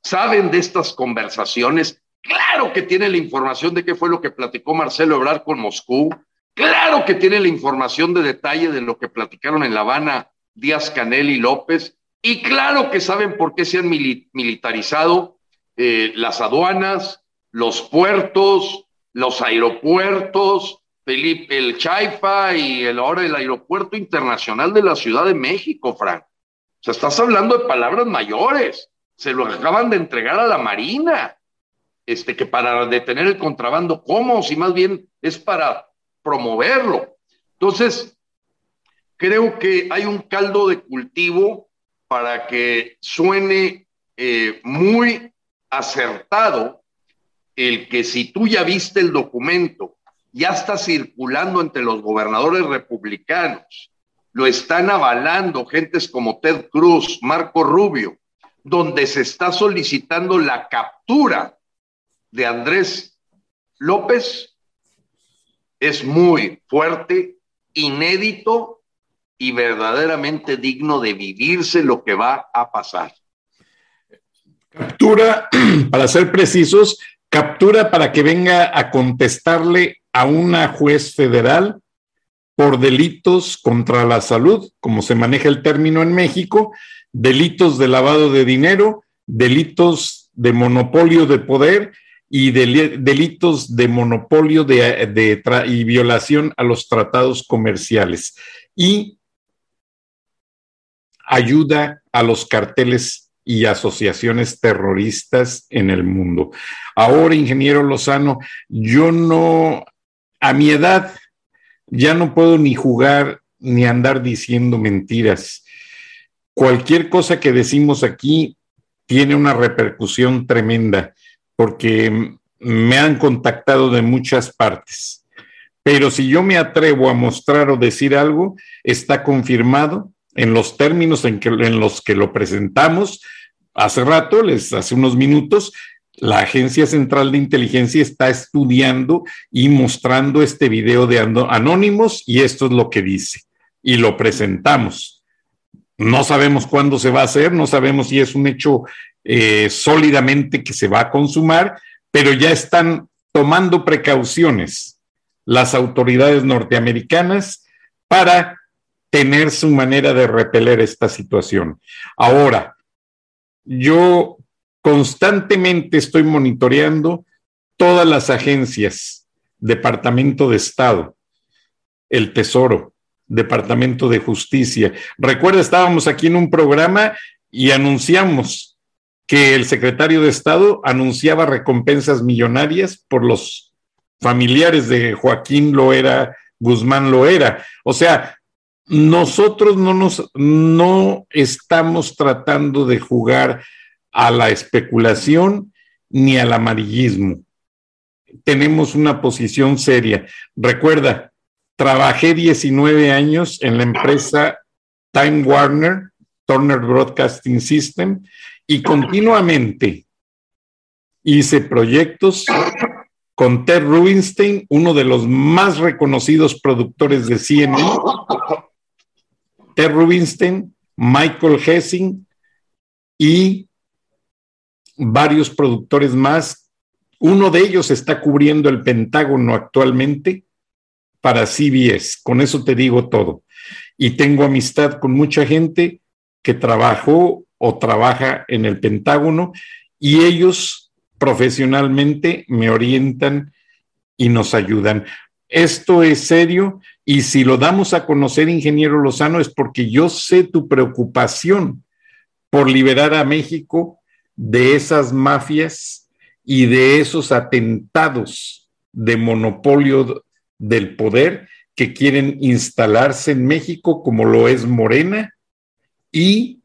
saben de estas conversaciones. Claro que tienen la información de qué fue lo que platicó Marcelo Ebrard con Moscú. Claro que tienen la información de detalle de lo que platicaron en La Habana Díaz Canel y López. Y claro que saben por qué se han militarizado eh, las aduanas, los puertos, los aeropuertos, Felipe, el Chaifa y el, ahora el aeropuerto internacional de la Ciudad de México, Frank. O sea, estás hablando de palabras mayores. Se lo acaban de entregar a la Marina. Este, que para detener el contrabando, ¿cómo? Si más bien es para promoverlo. Entonces, creo que hay un caldo de cultivo para que suene eh, muy acertado el que si tú ya viste el documento, ya está circulando entre los gobernadores republicanos, lo están avalando gentes como Ted Cruz, Marco Rubio, donde se está solicitando la captura de Andrés López, es muy fuerte, inédito y verdaderamente digno de vivirse lo que va a pasar. Captura, para ser precisos, captura para que venga a contestarle a una juez federal por delitos contra la salud, como se maneja el término en México, delitos de lavado de dinero, delitos de monopolio de poder y delitos de monopolio de, y violación a los tratados comerciales y ayuda a los carteles y asociaciones terroristas en el mundo. Ahora, ingeniero Lozano, yo no, a mi edad, ya no puedo ni jugar ni andar diciendo mentiras. Cualquier cosa que decimos aquí tiene una repercusión tremenda porque me han contactado de muchas partes. Pero si yo me atrevo a mostrar o decir algo, está confirmado en los términos en, que, en los que lo presentamos hace rato, les hace unos minutos, La Agencia Central de Inteligencia está estudiando y mostrando este video de Anónimos y esto es lo que dice. Y lo presentamos. No sabemos cuándo se va a hacer, no sabemos si es un hecho eh, sólidamente que se va a consumar, pero ya están tomando precauciones las autoridades norteamericanas para tener su manera de repeler esta situación. Ahora, yo constantemente estoy monitoreando todas las agencias, Departamento de Estado, el Tesoro, Departamento de Justicia. Recuerda, estábamos aquí en un programa y anunciamos que el secretario de Estado anunciaba recompensas millonarias por los familiares de Joaquín Loera, Guzmán Loera. O sea, nosotros no nos no estamos tratando de jugar a la especulación ni al amarillismo. Tenemos una posición seria. Recuerda, trabajé 19 años en la empresa Time Warner, Turner Broadcasting System, y continuamente hice proyectos con Ted Rubinstein, uno de los más reconocidos productores de CNN, Ted Rubinstein, Michael Hessing y varios productores más. Uno de ellos está cubriendo el Pentágono actualmente para CBS. Con eso te digo todo. Y tengo amistad con mucha gente que trabajó o trabaja en el Pentágono y ellos profesionalmente me orientan y nos ayudan. Esto es serio y si lo damos a conocer, ingeniero Lozano, es porque yo sé tu preocupación por liberar a México de esas mafias y de esos atentados de monopolio del poder que quieren instalarse en México como lo es Morena. Y,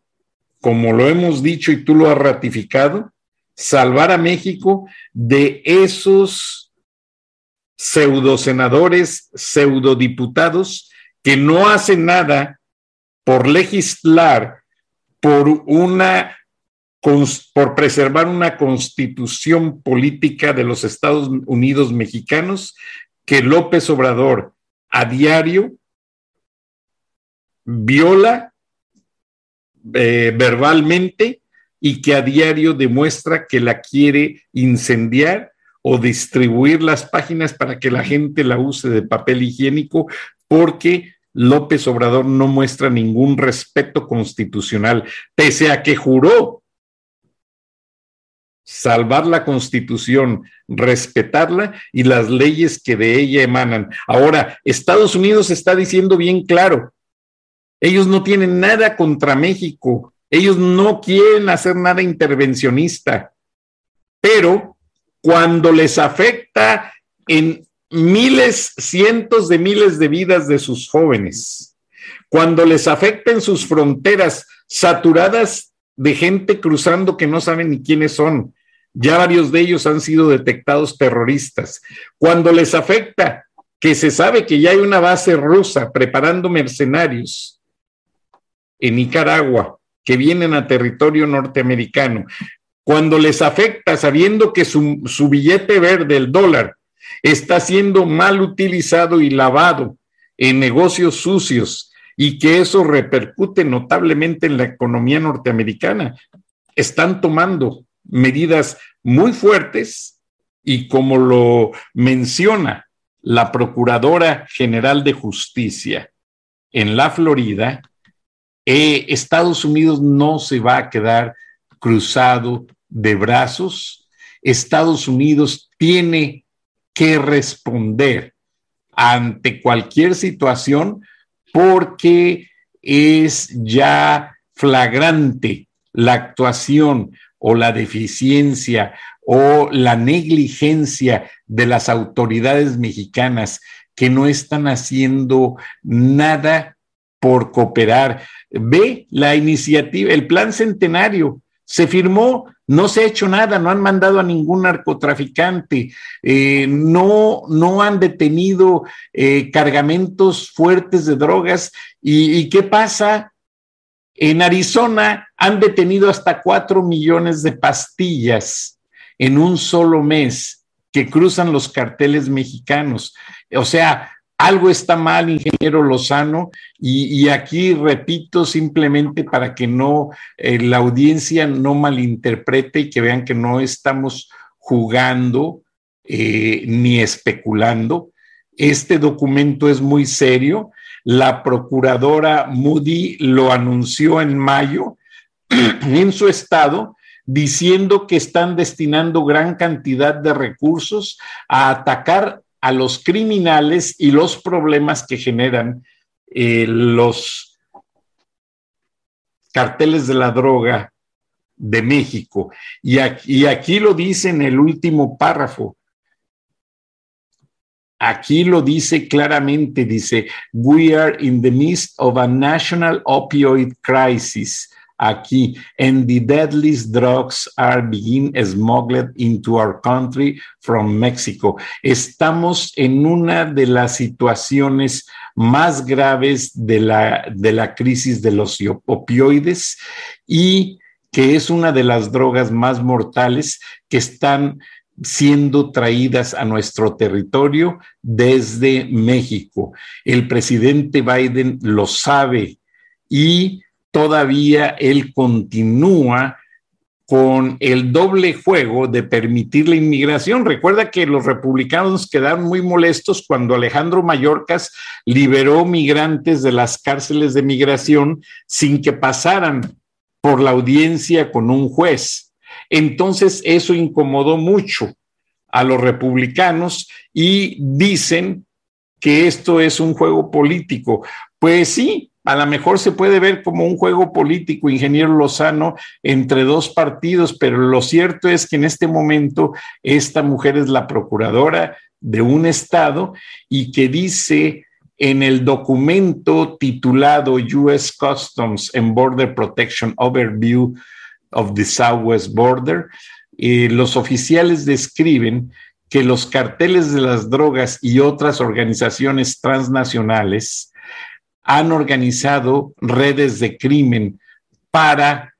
como lo hemos dicho y tú lo has ratificado, salvar a México de esos pseudo senadores, pseudo diputados que no hacen nada por legislar por una por preservar una constitución política de los Estados Unidos mexicanos que López Obrador a diario viola eh, verbalmente y que a diario demuestra que la quiere incendiar o distribuir las páginas para que la gente la use de papel higiénico porque López Obrador no muestra ningún respeto constitucional, pese a que juró salvar la constitución, respetarla y las leyes que de ella emanan. Ahora, Estados Unidos está diciendo bien claro, ellos no tienen nada contra México, ellos no quieren hacer nada intervencionista, pero cuando les afecta en miles, cientos de miles de vidas de sus jóvenes, cuando les afecta en sus fronteras saturadas de gente cruzando que no saben ni quiénes son. Ya varios de ellos han sido detectados terroristas. Cuando les afecta que se sabe que ya hay una base rusa preparando mercenarios en Nicaragua que vienen a territorio norteamericano, cuando les afecta sabiendo que su, su billete verde, el dólar, está siendo mal utilizado y lavado en negocios sucios y que eso repercute notablemente en la economía norteamericana. Están tomando medidas muy fuertes y como lo menciona la Procuradora General de Justicia en la Florida, eh, Estados Unidos no se va a quedar cruzado de brazos. Estados Unidos tiene que responder ante cualquier situación porque es ya flagrante la actuación o la deficiencia o la negligencia de las autoridades mexicanas que no están haciendo nada por cooperar. Ve la iniciativa, el plan centenario se firmó, no se ha hecho nada, no han mandado a ningún narcotraficante, eh, no, no han detenido eh, cargamentos fuertes de drogas. ¿Y, qué pasa? En Arizona han detenido hasta cuatro millones de pastillas en un solo mes que cruzan los carteles mexicanos. O sea, algo está mal, ingeniero Lozano, y, aquí repito simplemente para que no eh, la audiencia no malinterprete y que vean que no estamos jugando eh, ni especulando. Este documento es muy serio. La procuradora Moody lo anunció en mayo en su estado diciendo que están destinando gran cantidad de recursos a atacar a los criminales y los problemas que generan eh, los carteles de la droga de México. Y aquí, y aquí lo dice en el último párrafo. Aquí lo dice claramente, dice, we are in the midst of a national opioid crisis. Aquí, and the deadliest drugs are being smuggled into our country from Mexico. Estamos en una de las situaciones más graves de la, de la crisis de los opioides y que es una de las drogas más mortales que están siendo traídas a nuestro territorio desde México. El presidente Biden lo sabe y todavía él continúa con el doble juego de permitir la inmigración. Recuerda que los republicanos quedaron muy molestos cuando Alejandro Mayorkas liberó migrantes de las cárceles de migración sin que pasaran por la audiencia con un juez. Entonces, eso incomodó mucho a los republicanos y dicen que esto es un juego político. Pues sí, a lo mejor se puede ver como un juego político, ingeniero Lozano, entre dos partidos, pero lo cierto es que en este momento esta mujer es la procuradora de un estado y que dice en el documento titulado US Customs and Border Protection Overview of the Southwest Border, eh, los oficiales describen que los carteles de las drogas y otras organizaciones transnacionales han organizado redes de crimen para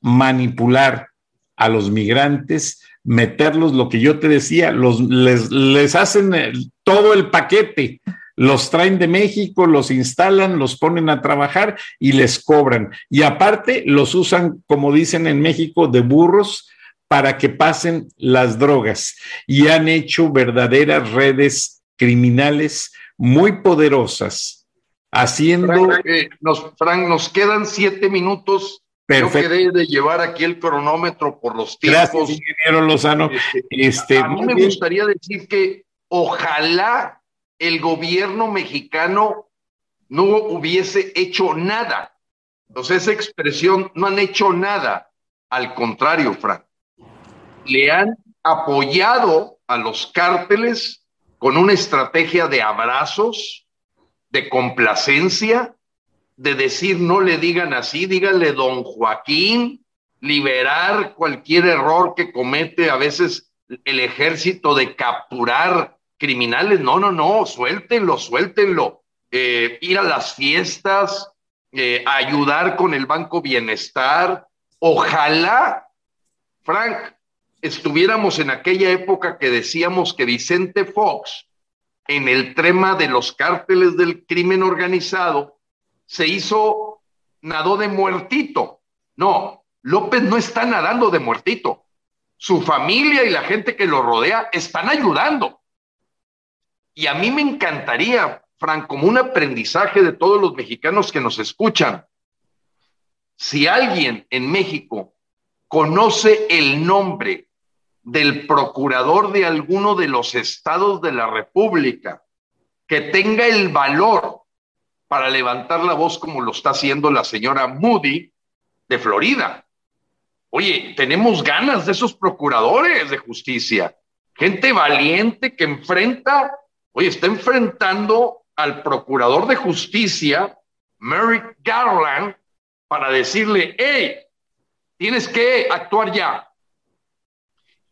manipular a los migrantes, meterlos, lo que yo te decía, los, les, les hacen todo el paquete, los traen de México, los instalan, los ponen a trabajar y les cobran. Y aparte los usan, como dicen en México, de burros para que pasen las drogas. Y han hecho verdaderas redes criminales muy poderosas, haciendo... Frank, eh, nos, Frank, nos quedan siete minutos. Perfecto. Yo quedé de llevar aquí el cronómetro por los tiempos. Gracias, ingeniero Lozano. Este, este, a mí me gustaría decir que ojalá el gobierno mexicano no hubiese hecho nada. Entonces, esa expresión, no han hecho nada. Al contrario, Frank, le han apoyado a los cárteles con una estrategia de abrazos, de complacencia, de decir no le digan así, díganle don Joaquín, liberar cualquier error que comete a veces el ejército de capturar criminales, no, no, no, suéltenlo, suéltenlo. Eh, ir a las fiestas, eh, ayudar con el Banco Bienestar. Ojalá, Frank, estuviéramos en aquella época que decíamos que Vicente Fox, en el tema de los cárteles del crimen organizado, se hizo, nadó de muertito. No, López no está nadando de muertito. Su familia y la gente que lo rodea están ayudando. Y a mí me encantaría, Frank, como un aprendizaje de todos los mexicanos que nos escuchan, si alguien en México conoce el nombre del procurador de alguno de los estados de la República que tenga el valor para levantar la voz como lo está haciendo la señora Moody de Florida. Oye, tenemos ganas de esos procuradores de justicia, gente valiente que enfrenta Oye, está enfrentando al procurador de justicia, Merrick Garland, para decirle, hey, tienes que actuar ya.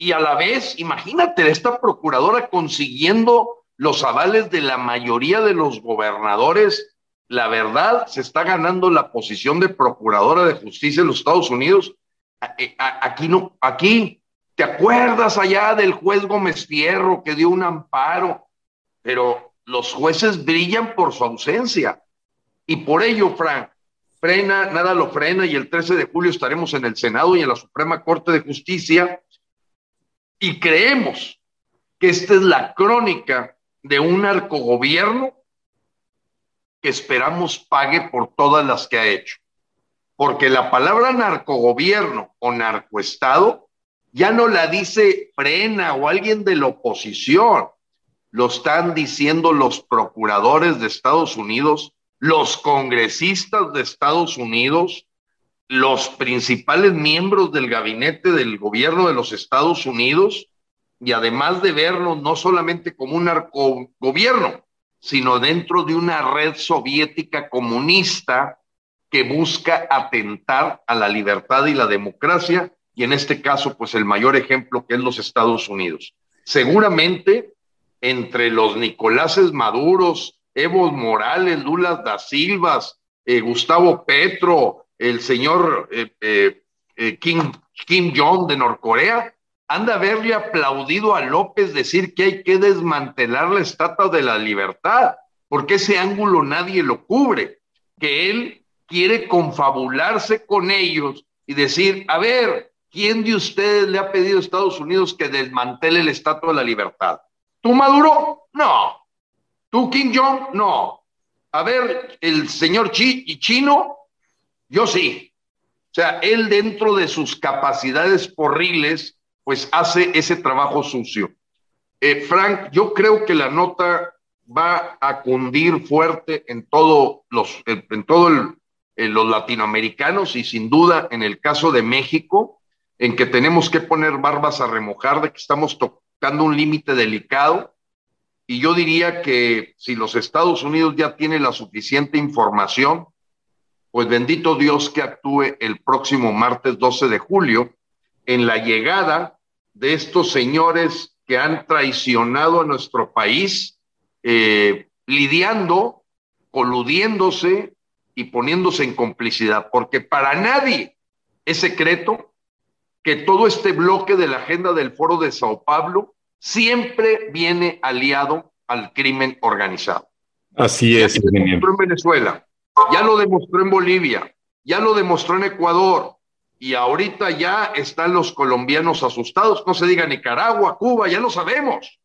Y a la vez, imagínate, esta procuradora consiguiendo los avales de la mayoría de los gobernadores. La verdad, se está ganando la posición de procuradora de justicia en los Estados Unidos. Eh, aquí no, aquí ¿Te acuerdas allá del juez Gómez Fierro que dio un amparo? Pero los jueces brillan por su ausencia. Y por ello, Frank, frena, nada lo frena y el 13 de julio estaremos en el Senado y en la Suprema Corte de Justicia y creemos que esta es la crónica de un narcogobierno que esperamos pague por todas las que ha hecho. Porque la palabra narcogobierno o narcoestado ya no la dice Frena o alguien de la oposición, lo están diciendo los procuradores de Estados Unidos, los congresistas de Estados Unidos, los principales miembros del gabinete del gobierno de los Estados Unidos, y además de verlo no solamente como un narcogobierno, sino dentro de una red soviética comunista que busca atentar a la libertad y la democracia, y en este caso, pues el mayor ejemplo que es los Estados Unidos. Seguramente entre los Nicoláses Maduros, Evo Morales, Lula da Silvas, eh, Gustavo Petro, el señor eh, eh, Kim, Kim Jong de Norcorea, han de haberle aplaudido a López decir que hay que desmantelar la estatua de la libertad, porque ese ángulo nadie lo cubre, que él quiere confabularse con ellos y decir, a ver, ¿quién de ustedes le ha pedido a Estados Unidos que desmantele la estatua de la libertad? ¿Tú Maduro? No. ¿Tú Kim Jong? No. A ver, el señor Chi y Chino, yo sí. O sea, él dentro de sus capacidades porriles, pues hace ese trabajo sucio. Eh, Frank, yo creo que la nota va a cundir fuerte en todo los, en todo los latinoamericanos y sin duda en el caso de México, en que tenemos que poner barbas a remojar, de que estamos tocando un límite delicado. Y yo diría que si los Estados Unidos ya tienen la suficiente información, pues bendito Dios que actúe el próximo martes 12 de julio en la llegada de estos señores que han traicionado a nuestro país, eh, lidiando, coludiéndose y poniéndose en complicidad, porque para nadie es secreto que todo este bloque de la agenda del Foro de Sao Paulo siempre viene aliado al crimen organizado. Así es. En Venezuela, ya lo demostró en Bolivia, ya lo demostró en Ecuador, y ahorita ya están los colombianos asustados, no se diga Nicaragua, Cuba, ya lo sabemos,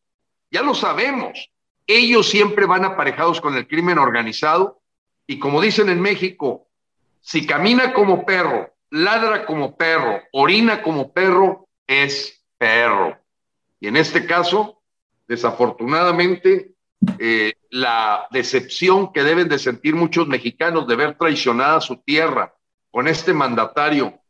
ya lo sabemos. Ellos siempre van aparejados con el crimen organizado y como dicen en México, si camina como perro, ladra como perro, orina como perro, es perro. Y en este caso, desafortunadamente, eh, la decepción que deben de sentir muchos mexicanos de ver traicionada su tierra con este mandatario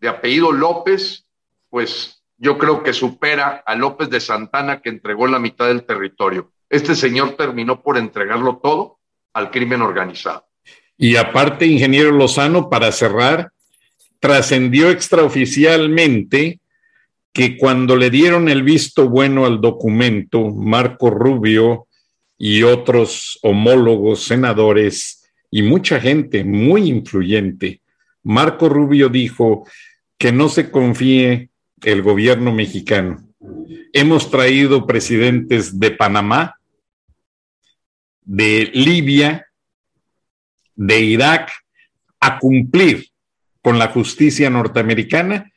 de apellido López, pues yo creo que supera a López de Santana que entregó la mitad del territorio. Este señor terminó por entregarlo todo al crimen organizado. Y aparte, ingeniero Lozano, para cerrar, trascendió extraoficialmente que cuando le dieron el visto bueno al documento, Marco Rubio y otros homólogos senadores y mucha gente muy influyente, Marco Rubio dijo, que no se confíe el gobierno mexicano. Hemos traído presidentes de Panamá, de Libia, de Irak, a cumplir con la justicia norteamericana.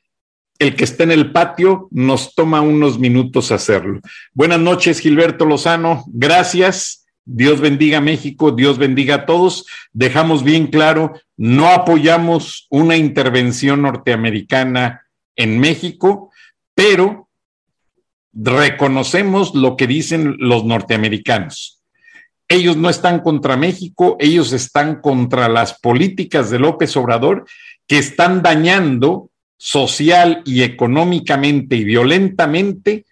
El que está en el patio nos toma unos minutos hacerlo. Buenas noches, Gilberto Lozano. Gracias. Dios bendiga a México, Dios bendiga a todos. Dejamos bien claro, no apoyamos una intervención norteamericana en México, pero reconocemos lo que dicen los norteamericanos. Ellos no están contra México, ellos están contra las políticas de López Obrador que están dañando social y económicamente y violentamente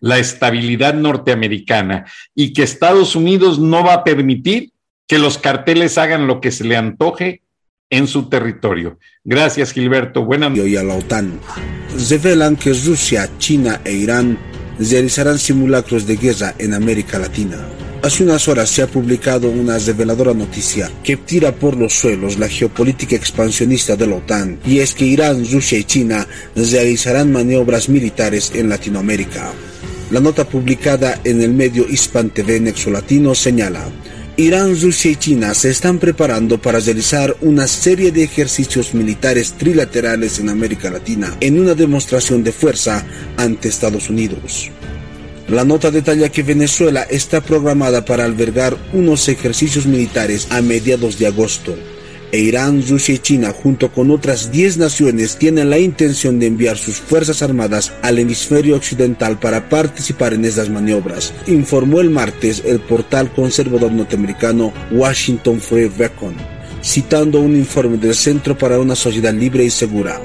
la estabilidad norteamericana y que Estados Unidos no va a permitir que los carteles hagan lo que se le antoje en su territorio. Gracias, Gilberto. Buenas noches. Y a la OTAN. Revelan que Rusia, China e Irán realizarán simulacros de guerra en América Latina. Hace unas horas se ha publicado una reveladora noticia que tira por los suelos la geopolítica expansionista de la OTAN, y es que Irán, Rusia y China realizarán maniobras militares en Latinoamérica. La nota publicada en el medio Hispan TV Nexo Latino señala Irán, Rusia y China se están preparando para realizar una serie de ejercicios militares trilaterales en América Latina en una demostración de fuerza ante Estados Unidos. La nota detalla que Venezuela está programada para albergar unos ejercicios militares a mediados de agosto. E Irán, Rusia y China, junto con otras 10 naciones, tienen la intención de enviar sus fuerzas armadas al hemisferio occidental para participar en estas maniobras, informó el martes el portal conservador norteamericano Washington Free Beacon, citando un informe del Centro para una Sociedad Libre y Segura.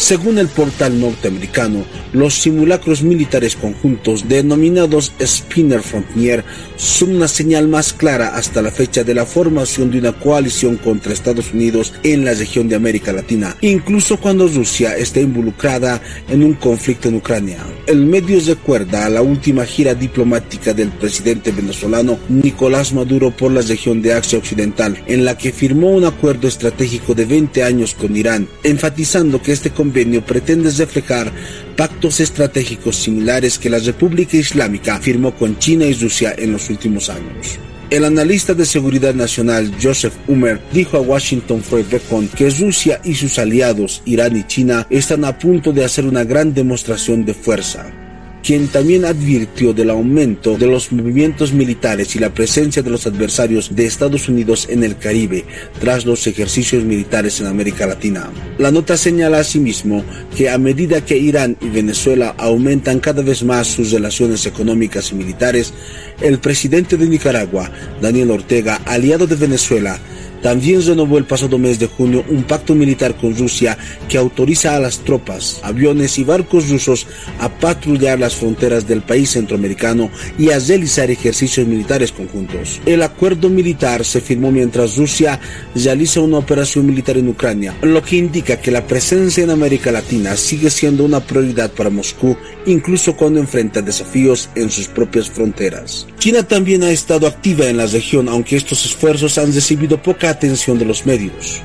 Según el portal norteamericano, los simulacros militares conjuntos denominados Spinner Frontier son una señal más clara hasta la fecha de la formación de una coalición contra Estados Unidos en la región de América Latina, incluso cuando Rusia está involucrada en un conflicto en Ucrania. El medio recuerda a la última gira diplomática del presidente venezolano Nicolás Maduro por la región de Asia Occidental, en la que firmó un acuerdo estratégico de 20 años con Irán, enfatizando que este convenio pretende reflejar pactos estratégicos similares que la República Islámica firmó con China y Rusia en los últimos años. El analista de seguridad nacional Joseph Humer dijo a Washington Beacon que Rusia y sus aliados Irán y China están a punto de hacer una gran demostración de fuerza quien también advirtió del aumento de los movimientos militares y la presencia de los adversarios de Estados Unidos en el Caribe tras los ejercicios militares en América Latina. La nota señala asimismo que a medida que Irán y Venezuela aumentan cada vez más sus relaciones económicas y militares, el presidente de Nicaragua, Daniel Ortega, aliado de Venezuela, también renovó el pasado mes de junio un pacto militar con Rusia que autoriza a las tropas, aviones y barcos rusos a patrullar las fronteras del país centroamericano y a realizar ejercicios militares conjuntos. El acuerdo militar se firmó mientras Rusia realiza una operación militar en Ucrania, lo que indica que la presencia en América Latina sigue siendo una prioridad para Moscú, incluso cuando enfrenta desafíos en sus propias fronteras. China también ha estado activa en la región, aunque estos esfuerzos han recibido poca atención de los medios.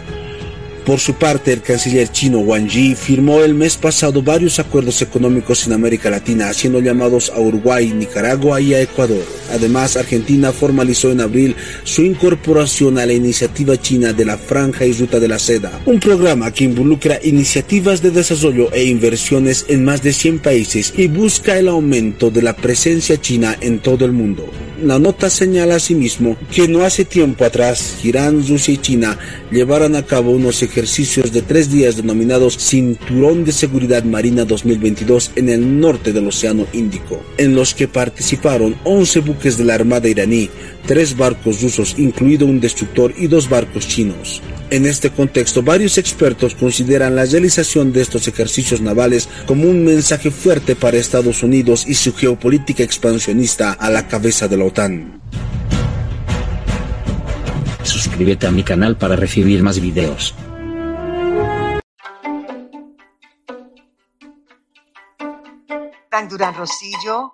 Por su parte, el canciller chino Wang Yi firmó el mes pasado varios acuerdos económicos en América Latina, haciendo llamados a Uruguay, Nicaragua y a Ecuador. Además, Argentina formalizó en abril su incorporación a la iniciativa china de la Franja y Ruta de la Seda, un programa que involucra iniciativas de desarrollo e inversiones en más de 100 países y busca el aumento de la presencia china en todo el mundo. La nota señala asimismo que no hace tiempo atrás Irán, Rusia y China llevaron a cabo unos ejercicios de tres días denominados Cinturón de Seguridad Marina 2022 en el norte del Océano Índico, en los que participaron 11 buques de la Armada iraní, tres barcos rusos, incluido un destructor y dos barcos chinos. En este contexto, varios expertos consideran la realización de estos ejercicios navales como un mensaje fuerte para Estados Unidos y su geopolítica expansionista a la cabeza de la OTAN. Suscríbete a mi canal para recibir más videos. Durán Rosillo